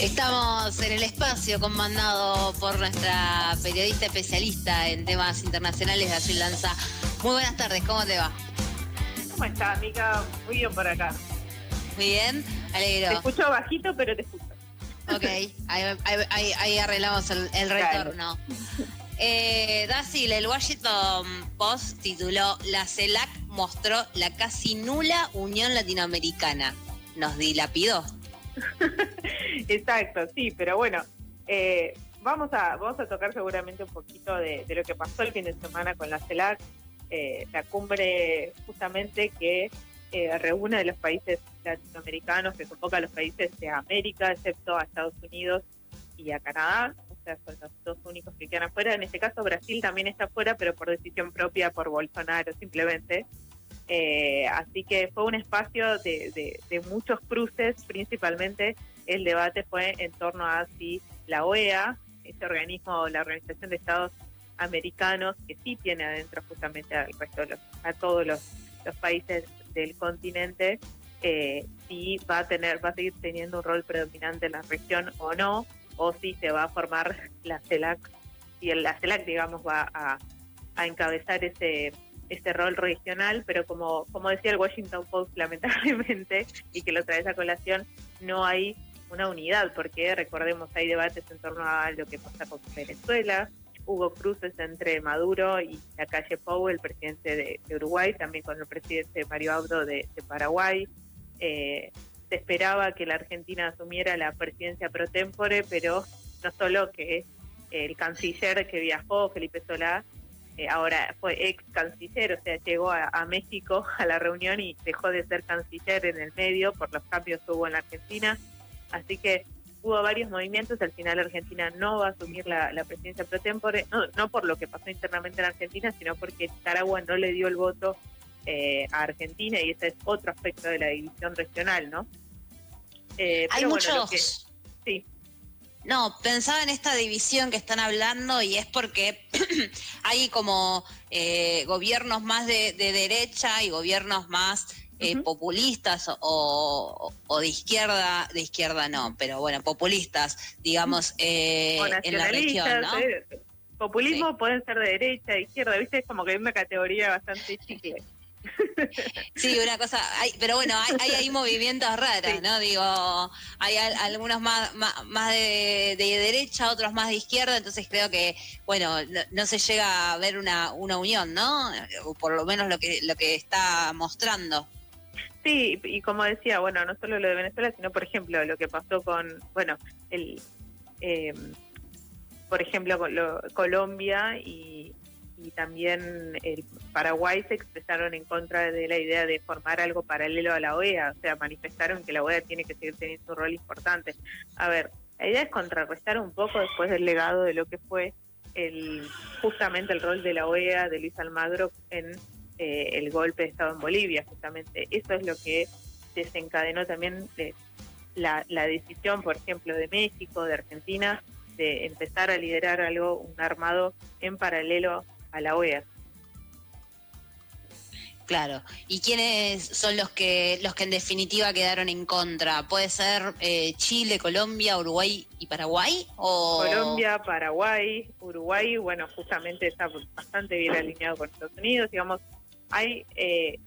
Estamos en el espacio comandado por nuestra periodista especialista en temas internacionales, Azul Lanza. Muy buenas tardes, ¿cómo te va? ¿Cómo estás, amiga? Muy bien por acá. Muy bien, alegro. Te escucho bajito, pero te escucho. Ok, ahí, arreglamos el, retorno. Eh, el Washington Post tituló La CELAC mostró la casi nula unión latinoamericana. ¿Nos dilapidó? Exacto, sí, pero bueno, eh, vamos, a, vamos a tocar seguramente un poquito de, lo que pasó el fin de semana con la CELAC, eh, la cumbre justamente que eh, reúne de los países latinoamericanos, que convoca a los países de América, excepto a Estados Unidos y a Canadá, o sea, son los dos únicos que quedan afuera. En este caso, Brasil también está afuera, pero por decisión propia, por Bolsonaro simplemente. Eh, así que fue un espacio de, muchos cruces, principalmente el debate fue en torno a si la OEA, este organismo, la Organización de Estados Americanos, que sí tiene adentro justamente al resto a todos los, países del continente, eh, si va a tener, va a seguir teniendo un rol predominante en la región o no, o si se va a formar la CELAC, y la CELAC, digamos, va a encabezar ese ese rol regional, pero como, como decía el Washington Post, lamentablemente, y que lo trae a colación, no hay una unidad, porque recordemos, hay debates en torno a lo que pasa con Venezuela, hubo cruces entre Maduro y la calle Pou, el presidente de, Uruguay, también con el presidente Mario Abdo de, Paraguay. Eh, se esperaba que la Argentina asumiera la presidencia pro tempore, pero no solo que el canciller que viajó, Felipe Solá, eh, ahora fue ex canciller, o sea, llegó a, México a la reunión y dejó de ser canciller en el medio por los cambios que hubo en la Argentina. Así que hubo varios movimientos, al final Argentina no va a asumir la, presidencia pro tempore, no, por lo que pasó internamente en Argentina, sino porque Nicaragua no le dio el voto eh, a Argentina y ese es otro aspecto de la división regional, ¿no? Eh, Hay muchos... No, pensaba en esta división que están hablando y es porque hay como eh, gobiernos más de, derecha y gobiernos más eh, populistas o, de izquierda, de izquierda no, pero bueno, populistas, digamos, eh, en la región, ¿no? Populismo pueden ser de derecha, de izquierda, ¿viste? Es como que hay una categoría bastante chicle. Sí, una cosa, hay, pero bueno, hay, hay, movimientos raros, ¿no? Digo, hay algunos más, más, de, derecha, otros más de izquierda, entonces creo que, bueno, no, se llega a ver una, una unión, ¿no? O por lo menos lo que, lo que está mostrando. Sí, y como decía, bueno, no solo lo de Venezuela, sino, por ejemplo, lo que pasó con, bueno, el, eh, por ejemplo, con Colombia y y también el Paraguay se expresaron en contra de la idea de formar algo paralelo a la OEA, o sea, manifestaron que la OEA tiene que seguir teniendo un rol importante. A ver, la idea es contrarrestar un poco después del legado de lo que fue el justamente el rol de la OEA de Luis Almagro en eh, el golpe de Estado en Bolivia, justamente. Eso es lo que desencadenó también eh, la, la decisión, por ejemplo, de México, de Argentina, de empezar a liderar algo, un armado en paralelo a la OEA. Claro. ¿Y quiénes son los que los que en definitiva quedaron en contra? ¿Puede ser eh, Chile, Colombia, Uruguay y Paraguay? O... Colombia, Paraguay, Uruguay, bueno, justamente está bastante bien alineado con Estados Unidos. Digamos, hay eh,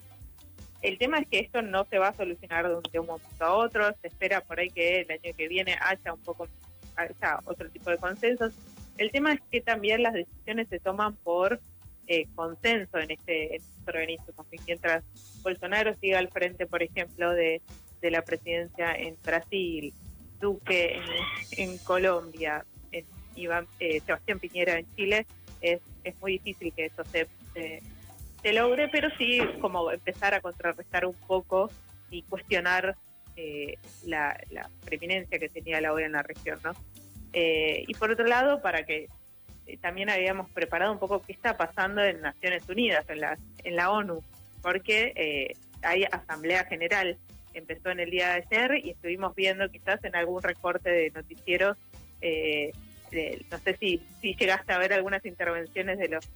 el tema es que esto no se va a solucionar de un, de un momento a otro. Se espera por ahí que el año que viene haya un poco haya otro tipo de consensos el tema es que también las decisiones se toman por eh, consenso en este, en este organismo. Mientras Bolsonaro siga al frente, por ejemplo, de, la presidencia en Brasil, Duque en, Colombia, en eh, Sebastián Piñera en Chile, es, muy difícil que eso se, logre, pero sí como empezar a contrarrestar un poco y cuestionar eh, la preeminencia que tenía la OEA en la región, ¿no? Eh, y por otro lado, para que eh, también habíamos preparado un poco qué está pasando en Naciones Unidas, en la, en la ONU, porque eh, hay Asamblea General, empezó en el día de ayer y estuvimos viendo quizás en algún recorte de noticieros, no sé si, si llegaste a ver algunas intervenciones de los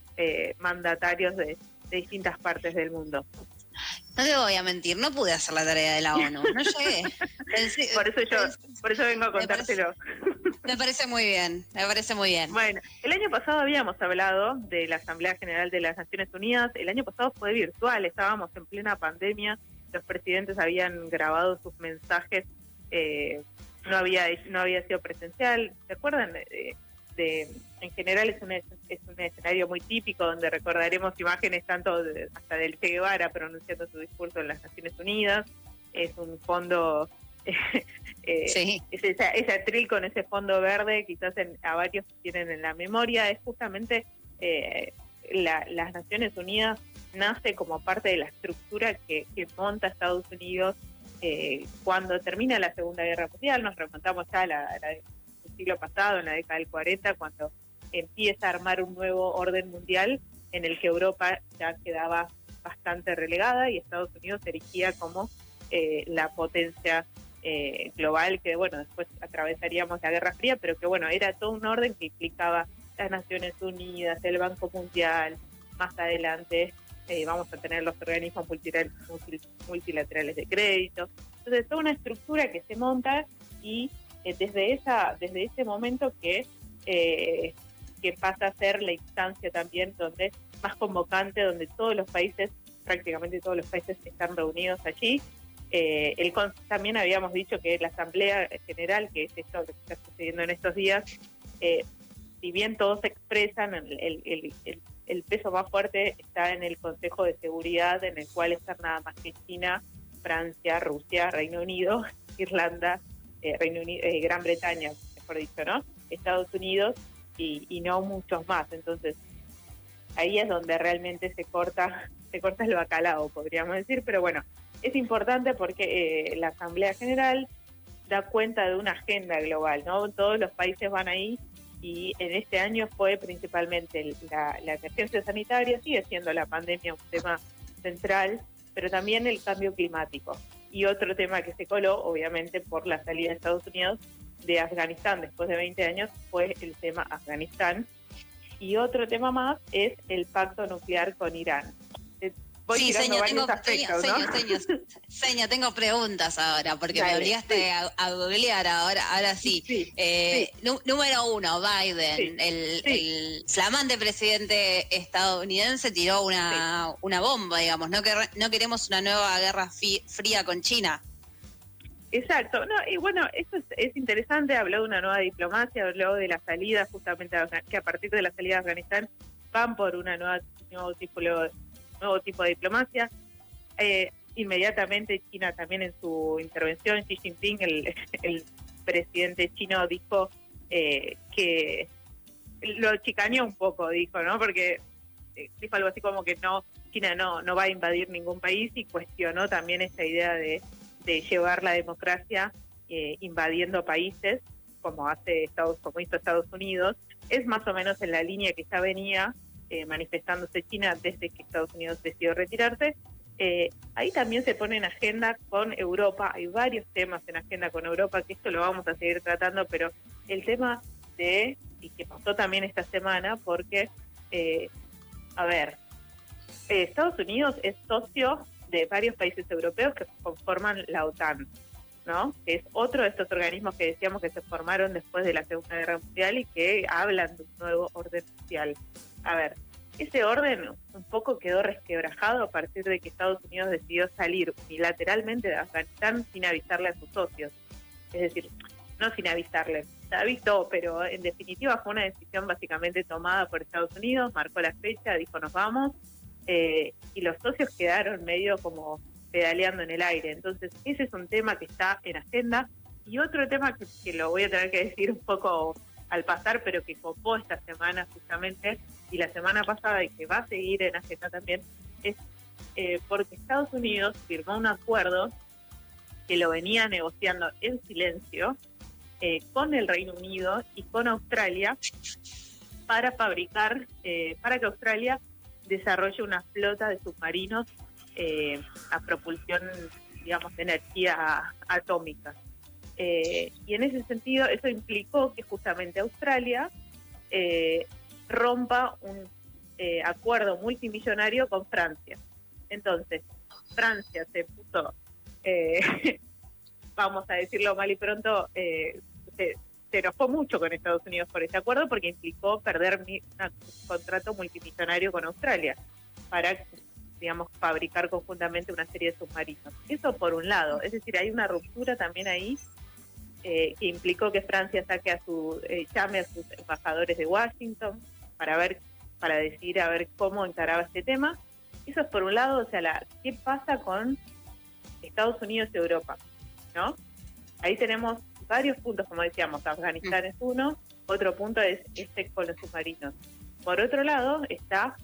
mandatarios de, distintas partes del mundo. No te voy a mentir, no pude hacer la tarea de la ONU, no llegué. por eso yo, por eso vengo a contártelo. Me parece, muy bien, me parece muy bien. Bueno, el año pasado habíamos hablado de la Asamblea General de las Naciones Unidas, el año pasado fue virtual, estábamos en plena pandemia, los presidentes habían grabado sus mensajes, eh, no había no había sido presencial, ¿se acuerdan? Eh, en general es un, es un escenario muy típico donde recordaremos imágenes tanto hasta del Che Guevara pronunciando su discurso en las Naciones Unidas. Es un fondo, eh, es ese atril con ese fondo verde, quizás a varios tienen en la memoria, es justamente eh, las Naciones Unidas nace como parte de la estructura que, monta Estados Unidos eh, cuando termina la Segunda Guerra Mundial, nos remontamos ya a la, a la siglo pasado, en la década del 40, cuando empieza a armar un nuevo orden mundial en el que Europa ya quedaba bastante relegada y Estados Unidos se erigía como eh, la potencia eh, global que, bueno, después atravesaríamos la Guerra Fría, pero que, bueno, era todo un orden que implicaba las Naciones Unidas, el Banco Mundial, más adelante eh, vamos a tener los organismos multilaterales de crédito. Entonces, toda una estructura que se monta y eh, desde esa desde ese momento que eh, que pasa a ser la instancia también donde más convocante donde todos los países prácticamente todos los países están reunidos allí eh, el también habíamos dicho que la asamblea general que es esto que está sucediendo en estos días si bien todos expresan el, el, el, peso más fuerte está en el Consejo de Seguridad en el cual están nada más que China Francia Rusia Reino Unido Irlanda eh, Reino Unido, eh, Gran Bretaña, mejor dicho, ¿no? Estados Unidos y, no muchos más. Entonces, ahí es donde realmente se corta, se corta el bacalao, podríamos decir, pero bueno, es importante porque eh, la Asamblea General da cuenta de una agenda global, ¿no? Todos los países van ahí y en este año fue principalmente la, la emergencia sanitaria, sigue siendo la pandemia un tema central, pero también el cambio climático. Y otro tema que se coló, obviamente, por la salida de Estados Unidos de Afganistán después de 20 años, fue el tema Afganistán. Y otro tema más es el pacto nuclear con Irán sí, señor, tengo, tengo preguntas ahora, porque me obligaste a, googlear ahora, ahora sí. Eh, número uno, Biden, el, flamante presidente estadounidense, tiró una, una bomba, digamos, no, que, no queremos una nueva guerra fría con China. Exacto, no, y bueno, eso es, interesante, habló de una nueva diplomacia, habló de la salida justamente, que a partir de la salida de Afganistán van por una nueva nuevo tipo de nuevo tipo de diplomacia. Eh, inmediatamente China también en su intervención, Xi Jinping, el, presidente chino, dijo eh, que lo chicaneó un poco, dijo, ¿no? Porque eh, dijo algo así como que no China no, no va a invadir ningún país y cuestionó también esta idea de, de llevar la democracia invadiendo países como hace Estados como hizo Estados Unidos es más o menos en la línea que ya venía eh, manifestándose China desde que Estados Unidos decidió retirarse. Eh, ahí también se pone en agenda con Europa, hay varios temas en agenda con Europa, que esto lo vamos a seguir tratando, pero el tema de, y que pasó también esta semana, porque, eh, a ver, Estados Unidos es socio de varios países europeos que conforman la OTAN, ¿no? Que es otro de estos organismos que decíamos que se formaron después de la Segunda Guerra Mundial y que hablan de un nuevo orden mundial a ver, ese orden un poco quedó resquebrajado a partir de que Estados Unidos decidió salir unilateralmente de Afganistán sin avisarle a sus socios. Es decir, no sin avisarle, se avisó, pero en definitiva fue una decisión básicamente tomada por Estados Unidos, marcó la fecha, dijo nos vamos, eh, y los socios quedaron medio como pedaleando en el aire. Entonces, ese es un tema que está en agenda. Y otro tema que, que lo voy a tener que decir un poco al pasar, pero que copó esta semana justamente y la semana pasada y que va a seguir en agenda también, es eh, porque Estados Unidos firmó un acuerdo que lo venía negociando en silencio eh, con el Reino Unido y con Australia para fabricar, eh, para que Australia desarrolle una flota de submarinos a propulsión, digamos, de energía atómica. y en ese sentido, eso implicó que justamente Australia rompa un eh, acuerdo multimillonario con Francia. Entonces, Francia se puso, eh, vamos a decirlo mal y pronto, eh, se, enojó mucho con Estados Unidos por ese acuerdo porque implicó perder un contrato multimillonario con Australia para digamos, fabricar conjuntamente una serie de submarinos. Eso por un lado, es decir, hay una ruptura también ahí eh, que implicó que Francia saque a su, eh, llame a sus embajadores de Washington para ver, para decidir a ver cómo encaraba este tema. Eso es por un lado, o sea, la, ¿qué pasa con Estados Unidos y Europa? ¿No? Ahí tenemos varios puntos, como decíamos, Afganistán es uno, otro punto es este con los submarinos. Por otro lado está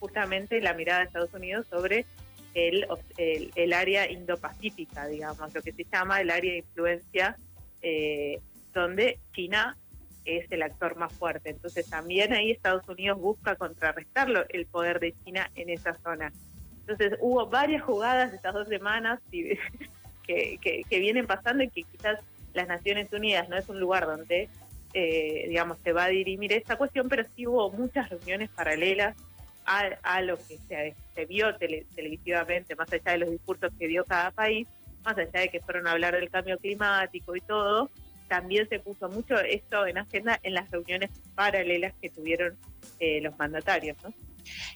justamente la mirada de Estados Unidos sobre el, el, área indo-pacífica, digamos, lo que se llama el área de influencia, eh, donde China es el actor más fuerte. Entonces también ahí Estados Unidos busca contrarrestarlo el poder de China en esa zona. Entonces hubo varias jugadas estas dos semanas que, que, vienen pasando y que quizás las Naciones Unidas no es un lugar donde, eh, digamos, se va a dirimir esta cuestión, pero sí hubo muchas reuniones paralelas a, lo que se, vio televisivamente, más allá de los discursos que dio cada país, más allá de que fueron a hablar del cambio climático y todo, también se puso mucho esto en agenda en las reuniones paralelas que tuvieron eh, los mandatarios, ¿no?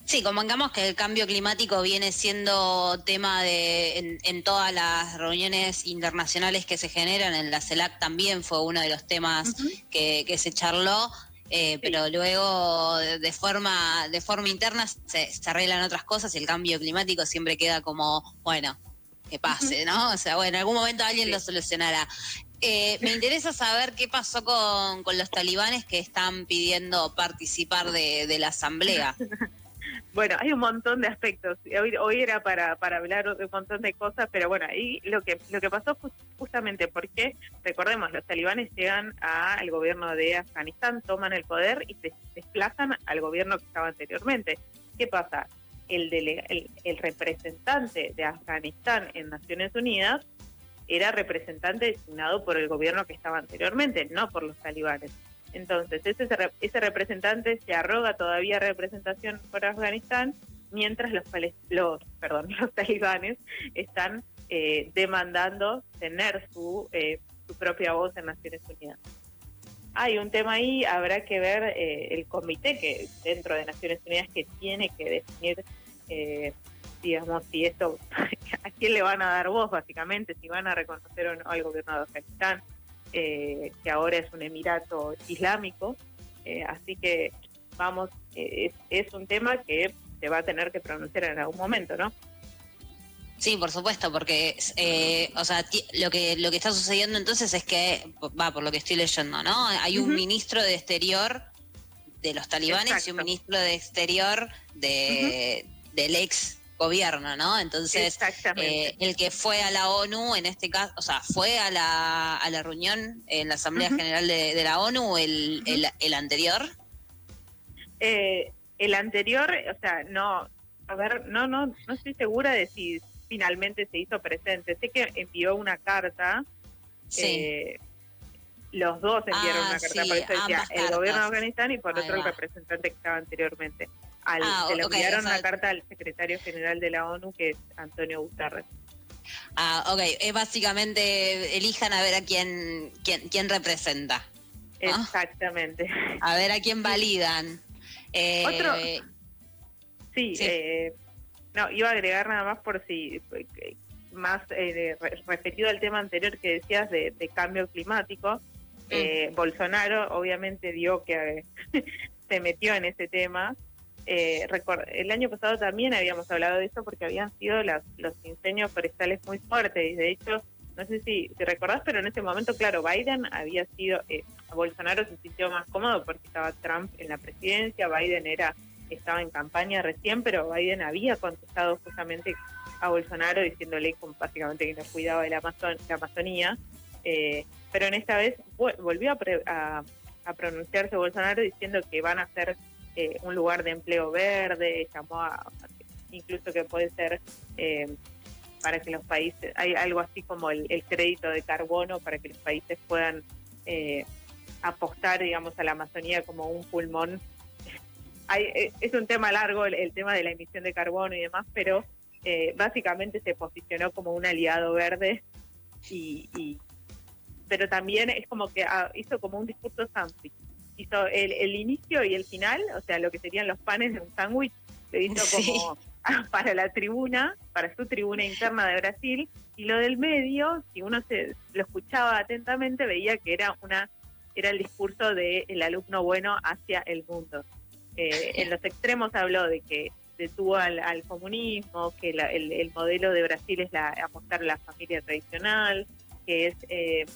Sí, convengamos que el cambio climático viene siendo tema de en, todas las reuniones internacionales que se generan, en la CELAC también fue uno de los temas que, que se charló. Eh, pero luego de forma de forma interna se, arreglan otras cosas y el cambio climático siempre queda como, bueno, que pase, ¿no? O sea, bueno, en algún momento alguien lo solucionará. Eh, me interesa saber qué pasó con, con, los talibanes que están pidiendo participar de, la asamblea. Bueno, hay un montón de aspectos. Hoy, era para, para hablar de un montón de cosas, pero bueno, ahí lo que lo que pasó fue justamente porque, recordemos, los talibanes llegan al gobierno de Afganistán, toman el poder y desplazan al gobierno que estaba anteriormente. ¿Qué pasa? El, el, el representante de Afganistán en Naciones Unidas era representante designado por el gobierno que estaba anteriormente, no por los talibanes. Entonces, ese, ese representante se arroga todavía representación por Afganistán, mientras los, los, perdón, los talibanes están eh, demandando tener su, eh, su propia voz en Naciones Unidas. Hay un tema ahí, habrá que ver eh, el comité que dentro de Naciones Unidas que tiene que definir, digamos, si esto, a quién le van a dar voz básicamente, si van a reconocer o no al gobierno de Afganistán, eh, que ahora es un emirato islámico. Eh, así que, vamos, eh, es, un tema que se va a tener que pronunciar en algún momento, ¿no? Sí, por supuesto, porque, o sea, lo que lo que está sucediendo entonces es que, va, por lo que estoy leyendo, ¿no? Hay un ministro de Exterior de los talibanes y un ministro de Exterior de, del ex gobierno, ¿no? Entonces, eh, el que fue a la ONU, en este caso, o sea, fue a la, a la reunión en la Asamblea General de, la ONU, el, el, anterior. Eh, el anterior, o sea, no, a ver, no, no, no estoy segura de si finalmente se hizo presente. Sé que envió una carta. Sí. Eh, los dos enviaron una carta, eso decía el gobierno de Afganistán y por otro el representante que estaba anteriormente. Ah, se le enviaron una carta al secretario general de la ONU, que es Antonio Guterres. Ah, ok. Es básicamente, elijan a ver a quién, quién, quién representa. Exactamente. A ver a quién validan. Eh, Otro. Sí, Eh, no, iba a agregar nada más por si, más eh, referido al tema anterior que decías de, cambio climático. Mm. Bolsonaro obviamente dio que se metió en ese tema eh, el año pasado también habíamos hablado de eso porque habían sido los incendios forestales muy fuertes de hecho, no sé si te recordás, pero en ese momento, claro, Biden había sido, eh, Bolsonaro se sintió más cómodo porque estaba Trump en la presidencia, Biden era estaba en campaña recién, pero Biden había contestado justamente a Bolsonaro diciéndole básicamente que no cuidaba de la, Amazonía, eh, pero en esta vez volvió a, a pronunciarse Bolsonaro diciendo que van a hacer eh, un lugar de empleo verde, llamó a, incluso que puede ser eh, para que los países, hay algo así como el, crédito de carbono para que los países puedan eh, apostar, digamos, a la Amazonía como un pulmón. Hay, es un tema largo el, tema de la emisión de carbono y demás, pero eh, básicamente se posicionó como un aliado verde y, pero también es como que ah, hizo como un discurso sándwich. Hizo el, inicio y el final, o sea, lo que serían los panes de un sándwich, lo hizo como para la tribuna, para su tribuna interna de Brasil, y lo del medio, si uno se lo escuchaba atentamente, veía que era una era el discurso del alumno bueno hacia el mundo. Eh, en los extremos habló de que detuvo al, comunismo, que el, modelo de Brasil es la, apostar a la familia tradicional, que es eh,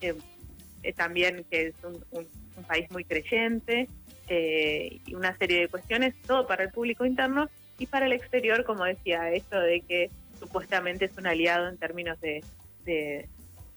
eh, también que es un, país muy creyente, y una serie de cuestiones, todo para el público interno y para el exterior, como decía, esto de que supuestamente es un aliado en términos de, de,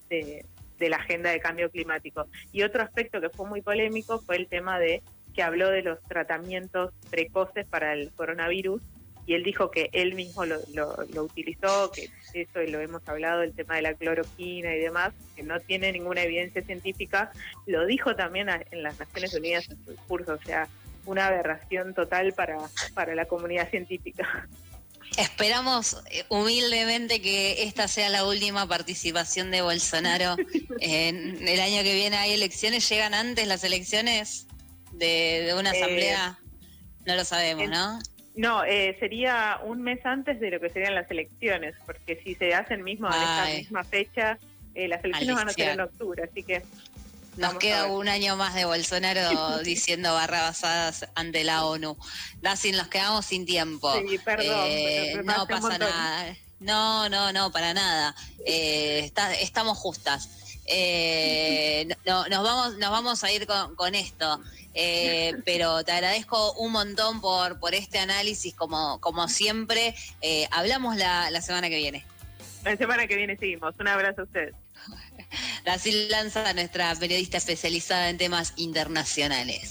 de la agenda de cambio climático. Y otro aspecto que fue muy polémico fue el tema de que habló de los tratamientos precoces para el coronavirus y él dijo que él mismo lo, lo, utilizó, que eso lo hemos hablado, el tema de la cloroquina y demás, que no tiene ninguna evidencia científica, lo dijo también en las Naciones Unidas en su discurso, o sea, una aberración total para, para la comunidad científica. Esperamos eh, humildemente que esta sea la última participación de Bolsonaro. en el año que viene hay elecciones, llegan antes las elecciones de, una eh, asamblea. no lo sabemos, ¿no? No, eh, sería un mes antes de lo que serían las elecciones, porque si se hacen mismo en esta misma fecha, las elecciones van a ser en octubre, así que nos queda un año más de Bolsonaro diciendo barrabasadas ante la ONU. Así nos quedamos sin tiempo. Sí, perdón. Eh, no pasa nada. No, no, no, para nada. Eh, estamos justas. Eh, no, nos, vamos, nos vamos a ir con, esto. pero te agradezco un montón por, por este análisis, como, como siempre. hablamos la, la semana que viene. La semana que viene seguimos. Un abrazo a ustedes. Brasil Lanza, nuestra periodista especializada en temas internacionales.